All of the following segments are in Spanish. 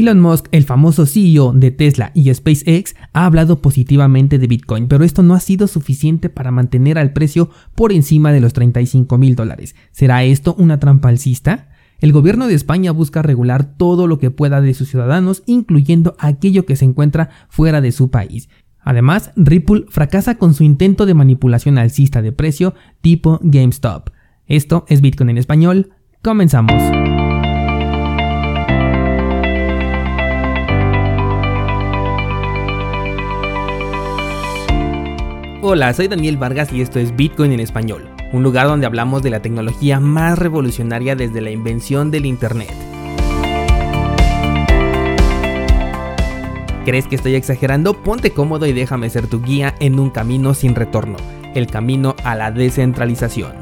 Elon Musk, el famoso CEO de Tesla y SpaceX, ha hablado positivamente de Bitcoin, pero esto no ha sido suficiente para mantener al precio por encima de los 35 mil dólares. ¿Será esto una trampa alcista? El gobierno de España busca regular todo lo que pueda de sus ciudadanos, incluyendo aquello que se encuentra fuera de su país. Además, Ripple fracasa con su intento de manipulación alcista de precio tipo GameStop. Esto es Bitcoin en español. Comenzamos. Hola, soy Daniel Vargas y esto es Bitcoin en español, un lugar donde hablamos de la tecnología más revolucionaria desde la invención del Internet. ¿Crees que estoy exagerando? Ponte cómodo y déjame ser tu guía en un camino sin retorno, el camino a la descentralización.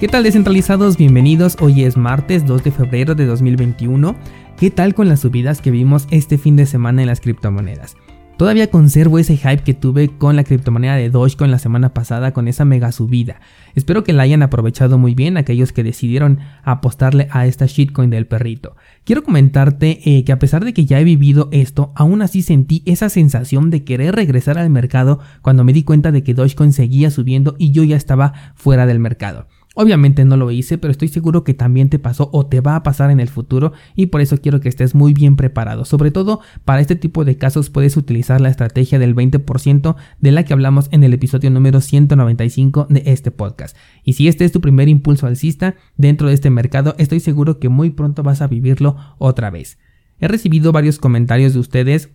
¿Qué tal descentralizados? Bienvenidos, hoy es martes 2 de febrero de 2021 ¿Qué tal con las subidas que vimos este fin de semana en las criptomonedas? Todavía conservo ese hype que tuve con la criptomoneda de Dogecoin la semana pasada con esa mega subida. Espero que la hayan aprovechado muy bien aquellos que decidieron apostarle a esta shitcoin del perrito. Quiero comentarte eh, que a pesar de que ya he vivido esto, aún así sentí esa sensación de querer regresar al mercado cuando me di cuenta de que Dogecoin seguía subiendo y yo ya estaba fuera del mercado. Obviamente no lo hice, pero estoy seguro que también te pasó o te va a pasar en el futuro y por eso quiero que estés muy bien preparado. Sobre todo para este tipo de casos puedes utilizar la estrategia del 20% de la que hablamos en el episodio número 195 de este podcast. Y si este es tu primer impulso alcista dentro de este mercado, estoy seguro que muy pronto vas a vivirlo otra vez. He recibido varios comentarios de ustedes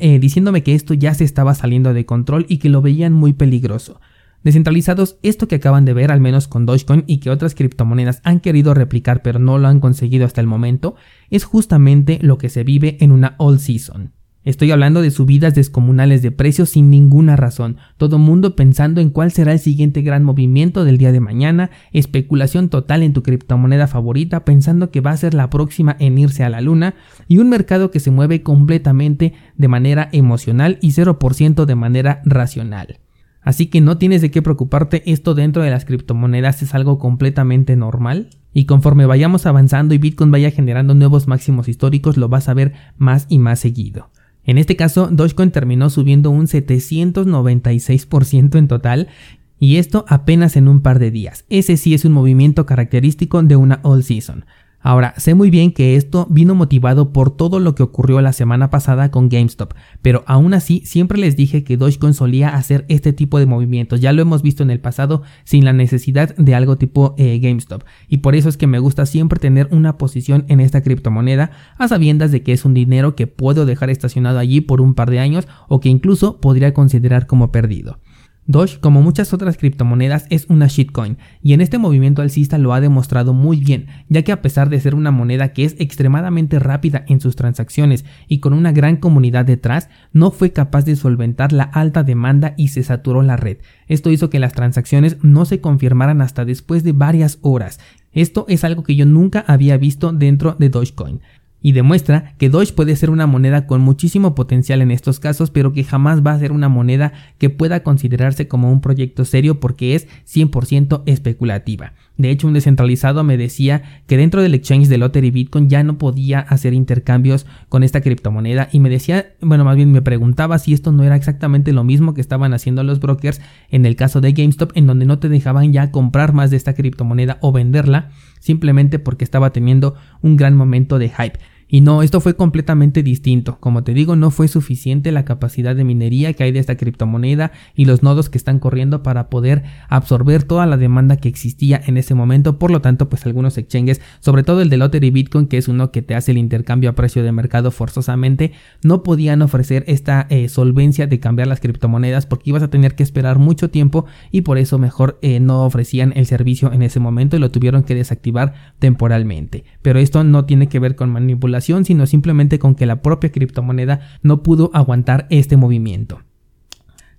eh, diciéndome que esto ya se estaba saliendo de control y que lo veían muy peligroso. Descentralizados, esto que acaban de ver, al menos con Dogecoin y que otras criptomonedas han querido replicar pero no lo han conseguido hasta el momento, es justamente lo que se vive en una all season. Estoy hablando de subidas descomunales de precios sin ninguna razón, todo mundo pensando en cuál será el siguiente gran movimiento del día de mañana, especulación total en tu criptomoneda favorita pensando que va a ser la próxima en irse a la luna, y un mercado que se mueve completamente de manera emocional y 0% de manera racional. Así que no tienes de qué preocuparte, esto dentro de las criptomonedas es algo completamente normal. Y conforme vayamos avanzando y Bitcoin vaya generando nuevos máximos históricos, lo vas a ver más y más seguido. En este caso, Dogecoin terminó subiendo un 796% en total y esto apenas en un par de días. Ese sí es un movimiento característico de una all season. Ahora, sé muy bien que esto vino motivado por todo lo que ocurrió la semana pasada con GameStop, pero aún así siempre les dije que Dogecoin solía hacer este tipo de movimientos, ya lo hemos visto en el pasado sin la necesidad de algo tipo eh, GameStop, y por eso es que me gusta siempre tener una posición en esta criptomoneda a sabiendas de que es un dinero que puedo dejar estacionado allí por un par de años o que incluso podría considerar como perdido. Doge, como muchas otras criptomonedas, es una shitcoin, y en este movimiento alcista lo ha demostrado muy bien, ya que a pesar de ser una moneda que es extremadamente rápida en sus transacciones y con una gran comunidad detrás, no fue capaz de solventar la alta demanda y se saturó la red. Esto hizo que las transacciones no se confirmaran hasta después de varias horas. Esto es algo que yo nunca había visto dentro de Dogecoin y demuestra que Doge puede ser una moneda con muchísimo potencial en estos casos, pero que jamás va a ser una moneda que pueda considerarse como un proyecto serio porque es 100% especulativa. De hecho, un descentralizado me decía que dentro del exchange de Lottery Bitcoin ya no podía hacer intercambios con esta criptomoneda y me decía, bueno, más bien me preguntaba si esto no era exactamente lo mismo que estaban haciendo los brokers en el caso de GameStop, en donde no te dejaban ya comprar más de esta criptomoneda o venderla simplemente porque estaba teniendo un gran momento de hype. Y no, esto fue completamente distinto. Como te digo, no fue suficiente la capacidad de minería que hay de esta criptomoneda y los nodos que están corriendo para poder absorber toda la demanda que existía en ese momento. Por lo tanto, pues algunos exchanges, sobre todo el de Lottery Bitcoin, que es uno que te hace el intercambio a precio de mercado forzosamente, no podían ofrecer esta eh, solvencia de cambiar las criptomonedas porque ibas a tener que esperar mucho tiempo y por eso mejor eh, no ofrecían el servicio en ese momento y lo tuvieron que desactivar temporalmente. Pero esto no tiene que ver con manipulación sino simplemente con que la propia criptomoneda no pudo aguantar este movimiento.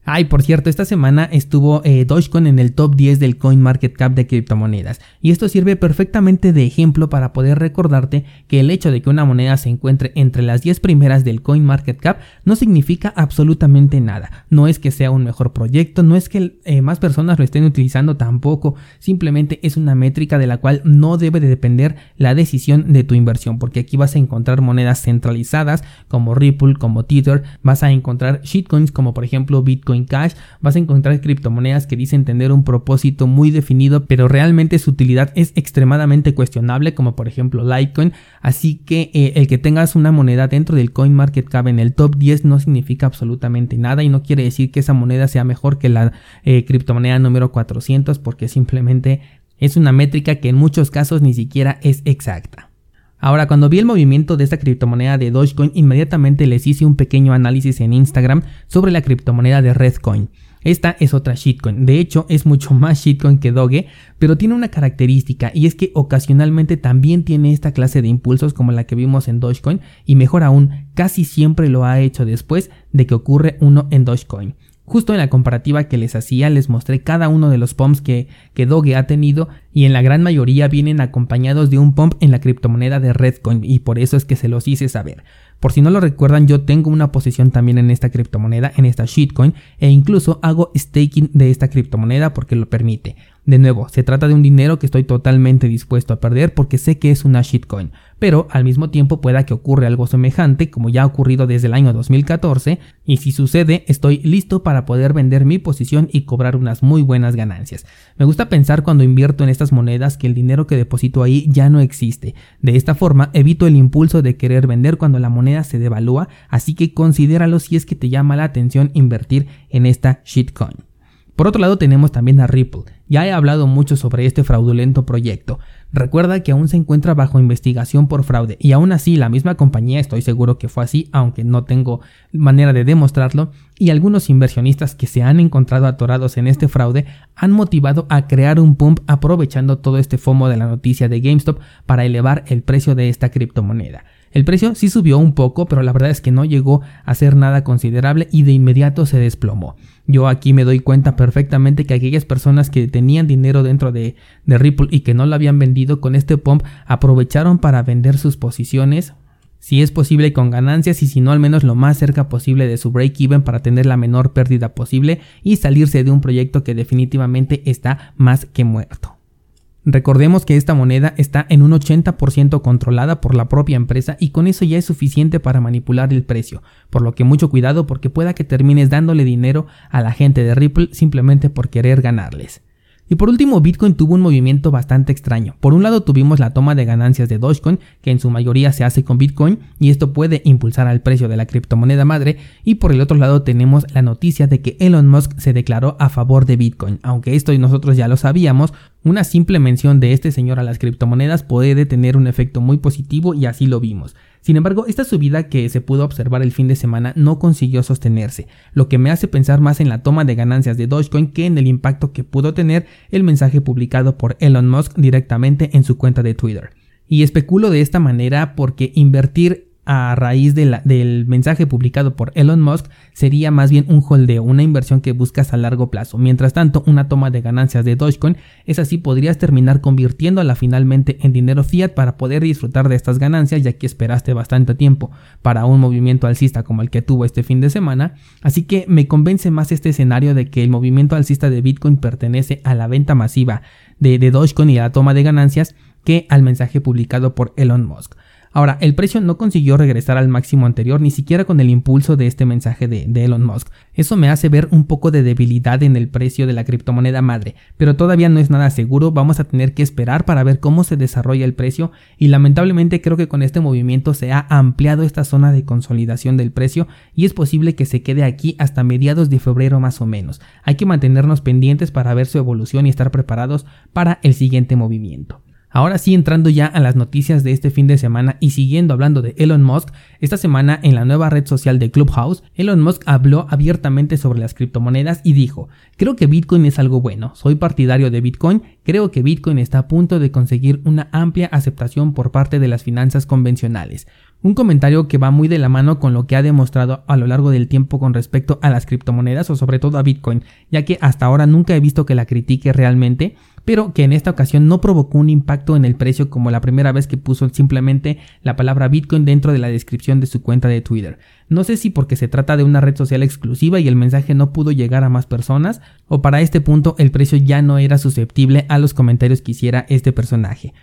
Ay, por cierto, esta semana estuvo eh, Dogecoin en el top 10 del CoinMarketCap de criptomonedas. Y esto sirve perfectamente de ejemplo para poder recordarte que el hecho de que una moneda se encuentre entre las 10 primeras del CoinMarketCap no significa absolutamente nada. No es que sea un mejor proyecto, no es que eh, más personas lo estén utilizando tampoco. Simplemente es una métrica de la cual no debe de depender la decisión de tu inversión. Porque aquí vas a encontrar monedas centralizadas como Ripple, como Tether. Vas a encontrar shitcoins como por ejemplo Bitcoin Cash, vas a encontrar criptomonedas que dicen tener un propósito muy definido, pero realmente su utilidad es extremadamente cuestionable, como por ejemplo Litecoin. Así que eh, el que tengas una moneda dentro del CoinMarketCap en el top 10 no significa absolutamente nada y no quiere decir que esa moneda sea mejor que la eh, criptomoneda número 400 porque simplemente es una métrica que en muchos casos ni siquiera es exacta. Ahora, cuando vi el movimiento de esta criptomoneda de Dogecoin, inmediatamente les hice un pequeño análisis en Instagram sobre la criptomoneda de Redcoin. Esta es otra shitcoin, de hecho es mucho más shitcoin que Doge, pero tiene una característica y es que ocasionalmente también tiene esta clase de impulsos como la que vimos en Dogecoin y mejor aún, casi siempre lo ha hecho después de que ocurre uno en Dogecoin. Justo en la comparativa que les hacía les mostré cada uno de los pumps que, que Doge ha tenido y en la gran mayoría vienen acompañados de un pump en la criptomoneda de Redcoin y por eso es que se los hice saber. Por si no lo recuerdan, yo tengo una posición también en esta criptomoneda, en esta shitcoin, e incluso hago staking de esta criptomoneda porque lo permite. De nuevo, se trata de un dinero que estoy totalmente dispuesto a perder porque sé que es una shitcoin, pero al mismo tiempo pueda que ocurra algo semejante como ya ha ocurrido desde el año 2014 y si sucede estoy listo para poder vender mi posición y cobrar unas muy buenas ganancias. Me gusta pensar cuando invierto en estas monedas que el dinero que deposito ahí ya no existe. De esta forma evito el impulso de querer vender cuando la moneda se devalúa, así que considéralo si es que te llama la atención invertir en esta shitcoin. Por otro lado tenemos también a Ripple. Ya he hablado mucho sobre este fraudulento proyecto. Recuerda que aún se encuentra bajo investigación por fraude y aún así la misma compañía estoy seguro que fue así, aunque no tengo manera de demostrarlo, y algunos inversionistas que se han encontrado atorados en este fraude han motivado a crear un pump aprovechando todo este fomo de la noticia de GameStop para elevar el precio de esta criptomoneda. El precio sí subió un poco, pero la verdad es que no llegó a ser nada considerable y de inmediato se desplomó. Yo aquí me doy cuenta perfectamente que aquellas personas que tenían dinero dentro de, de Ripple y que no lo habían vendido con este pump aprovecharon para vender sus posiciones si es posible con ganancias y si no al menos lo más cerca posible de su break even para tener la menor pérdida posible y salirse de un proyecto que definitivamente está más que muerto. Recordemos que esta moneda está en un 80% controlada por la propia empresa y con eso ya es suficiente para manipular el precio, por lo que mucho cuidado porque pueda que termines dándole dinero a la gente de Ripple simplemente por querer ganarles. Y por último, Bitcoin tuvo un movimiento bastante extraño. Por un lado tuvimos la toma de ganancias de Dogecoin, que en su mayoría se hace con Bitcoin, y esto puede impulsar al precio de la criptomoneda madre, y por el otro lado tenemos la noticia de que Elon Musk se declaró a favor de Bitcoin, aunque esto nosotros ya lo sabíamos, una simple mención de este señor a las criptomonedas puede tener un efecto muy positivo y así lo vimos. Sin embargo, esta subida que se pudo observar el fin de semana no consiguió sostenerse, lo que me hace pensar más en la toma de ganancias de Dogecoin que en el impacto que pudo tener el mensaje publicado por Elon Musk directamente en su cuenta de Twitter. Y especulo de esta manera porque invertir a raíz del mensaje publicado por Elon Musk sería más bien un holdeo, una inversión que buscas a largo plazo. Mientras tanto, una toma de ganancias de Dogecoin es así podrías terminar convirtiéndola finalmente en dinero fiat para poder disfrutar de estas ganancias ya que esperaste bastante tiempo para un movimiento alcista como el que tuvo este fin de semana. Así que me convence más este escenario de que el movimiento alcista de Bitcoin pertenece a la venta masiva de, de Dogecoin y a la toma de ganancias que al mensaje publicado por Elon Musk. Ahora, el precio no consiguió regresar al máximo anterior ni siquiera con el impulso de este mensaje de, Elon Musk. Eso me hace ver un poco de debilidad en el precio de la criptomoneda madre, pero todavía no es nada seguro, vamos a tener que esperar para ver cómo se desarrolla el precio y lamentablemente creo que con este movimiento se ha ampliado esta zona de consolidación del precio y es posible que se quede aquí hasta mediados de febrero más o menos. Hay que mantenernos pendientes para ver su evolución y estar preparados para el siguiente movimiento. Ahora sí, entrando ya a las noticias de este fin de semana y siguiendo hablando de Elon Musk, esta semana en la nueva red social de Clubhouse, Elon Musk habló abiertamente sobre las criptomonedas y dijo, creo que Bitcoin es algo bueno, soy partidario de Bitcoin, creo que Bitcoin está a punto de conseguir una amplia aceptación por parte de las finanzas convencionales. Un comentario que va muy de la mano con lo que ha demostrado a lo largo del tiempo con respecto a las criptomonedas o sobre todo a Bitcoin, ya que hasta ahora nunca he visto que la critique realmente, pero que en esta ocasión no provocó un impacto en el precio como la primera vez que puso simplemente la palabra Bitcoin dentro de la descripción de su cuenta de Twitter. No sé si porque se trata de una red social exclusiva y el mensaje no pudo llegar a más personas, o para este punto el precio ya no era susceptible a los comentarios que hiciera este personaje.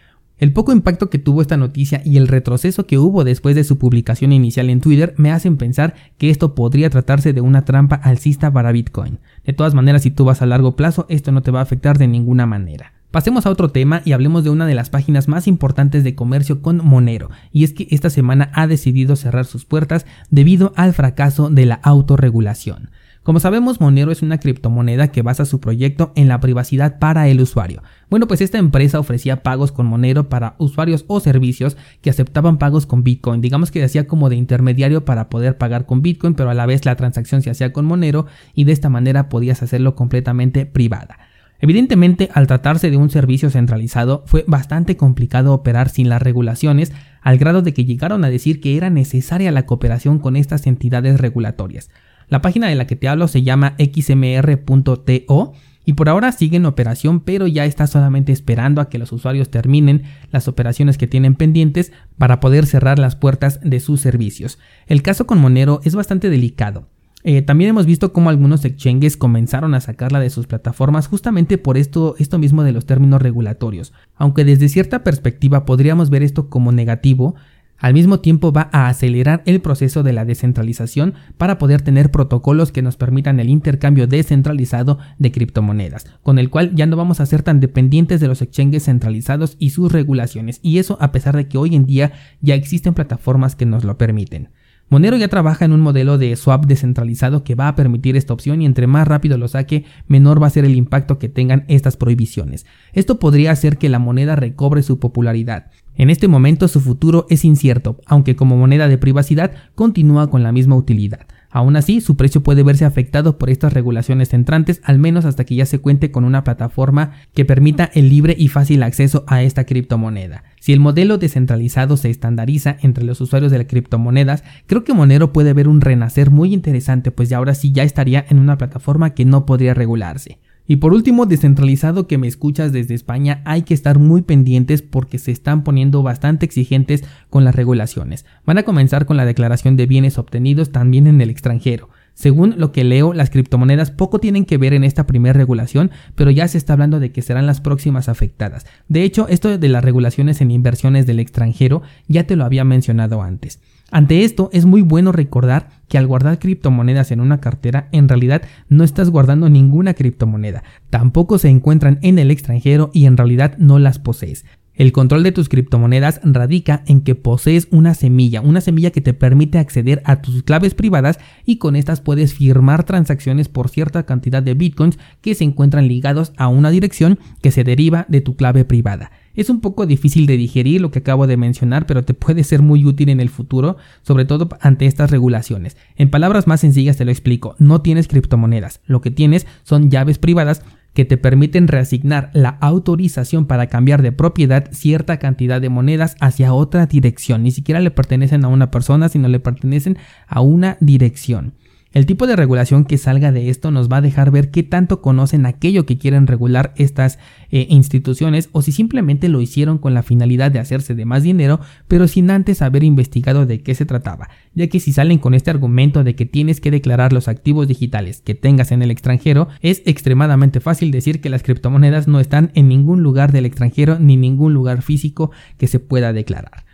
El poco impacto que tuvo esta noticia y el retroceso que hubo después de su publicación inicial en Twitter me hacen pensar que esto podría tratarse de una trampa alcista para Bitcoin. De todas maneras, si tú vas a largo plazo, esto no te va a afectar de ninguna manera. Pasemos a otro tema y hablemos de una de las páginas más importantes de comercio con Monero, y es que esta semana ha decidido cerrar sus puertas debido al fracaso de la autorregulación. Como sabemos, Monero es una criptomoneda que basa su proyecto en la privacidad para el usuario. Bueno, pues esta empresa ofrecía pagos con Monero para usuarios o servicios que aceptaban pagos con Bitcoin. Digamos que hacía como de intermediario para poder pagar con Bitcoin, pero a la vez la transacción se hacía con Monero y de esta manera podías hacerlo completamente privada. Evidentemente, al tratarse de un servicio centralizado, fue bastante complicado operar sin las regulaciones, al grado de que llegaron a decir que era necesaria la cooperación con estas entidades regulatorias. La página de la que te hablo se llama xmr.to y por ahora sigue en operación, pero ya está solamente esperando a que los usuarios terminen las operaciones que tienen pendientes para poder cerrar las puertas de sus servicios. El caso con Monero es bastante delicado. Eh, también hemos visto cómo algunos exchanges comenzaron a sacarla de sus plataformas justamente por esto, esto mismo de los términos regulatorios. Aunque desde cierta perspectiva podríamos ver esto como negativo, al mismo tiempo va a acelerar el proceso de la descentralización para poder tener protocolos que nos permitan el intercambio descentralizado de criptomonedas, con el cual ya no vamos a ser tan dependientes de los exchanges centralizados y sus regulaciones, y eso a pesar de que hoy en día ya existen plataformas que nos lo permiten. Monero ya trabaja en un modelo de swap descentralizado que va a permitir esta opción y entre más rápido lo saque, menor va a ser el impacto que tengan estas prohibiciones. Esto podría hacer que la moneda recobre su popularidad. En este momento su futuro es incierto, aunque como moneda de privacidad continúa con la misma utilidad. Aún así, su precio puede verse afectado por estas regulaciones entrantes, al menos hasta que ya se cuente con una plataforma que permita el libre y fácil acceso a esta criptomoneda. Si el modelo descentralizado se estandariza entre los usuarios de las criptomonedas, creo que Monero puede ver un renacer muy interesante, pues ya ahora sí ya estaría en una plataforma que no podría regularse. Y por último, descentralizado que me escuchas desde España, hay que estar muy pendientes porque se están poniendo bastante exigentes con las regulaciones. Van a comenzar con la declaración de bienes obtenidos también en el extranjero. Según lo que leo, las criptomonedas poco tienen que ver en esta primera regulación, pero ya se está hablando de que serán las próximas afectadas. De hecho, esto de las regulaciones en inversiones del extranjero ya te lo había mencionado antes. Ante esto, es muy bueno recordar que al guardar criptomonedas en una cartera, en realidad no estás guardando ninguna criptomoneda, tampoco se encuentran en el extranjero y en realidad no las posees. El control de tus criptomonedas radica en que posees una semilla, una semilla que te permite acceder a tus claves privadas y con estas puedes firmar transacciones por cierta cantidad de bitcoins que se encuentran ligados a una dirección que se deriva de tu clave privada. Es un poco difícil de digerir lo que acabo de mencionar, pero te puede ser muy útil en el futuro, sobre todo ante estas regulaciones. En palabras más sencillas te lo explico, no tienes criptomonedas, lo que tienes son llaves privadas que te permiten reasignar la autorización para cambiar de propiedad cierta cantidad de monedas hacia otra dirección. Ni siquiera le pertenecen a una persona, sino le pertenecen a una dirección. El tipo de regulación que salga de esto nos va a dejar ver qué tanto conocen aquello que quieren regular estas eh, instituciones o si simplemente lo hicieron con la finalidad de hacerse de más dinero, pero sin antes haber investigado de qué se trataba, ya que si salen con este argumento de que tienes que declarar los activos digitales que tengas en el extranjero, es extremadamente fácil decir que las criptomonedas no están en ningún lugar del extranjero ni ningún lugar físico que se pueda declarar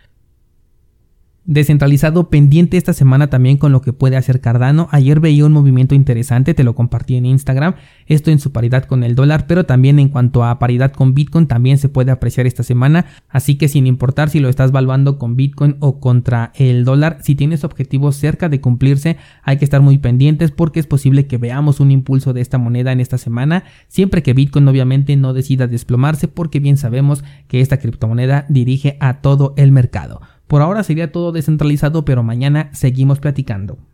descentralizado pendiente esta semana también con lo que puede hacer Cardano. Ayer veía un movimiento interesante, te lo compartí en Instagram, esto en su paridad con el dólar, pero también en cuanto a paridad con Bitcoin también se puede apreciar esta semana, así que sin importar si lo estás valuando con Bitcoin o contra el dólar, si tienes objetivos cerca de cumplirse, hay que estar muy pendientes porque es posible que veamos un impulso de esta moneda en esta semana, siempre que Bitcoin obviamente no decida desplomarse porque bien sabemos que esta criptomoneda dirige a todo el mercado. Por ahora sería todo descentralizado, pero mañana seguimos platicando.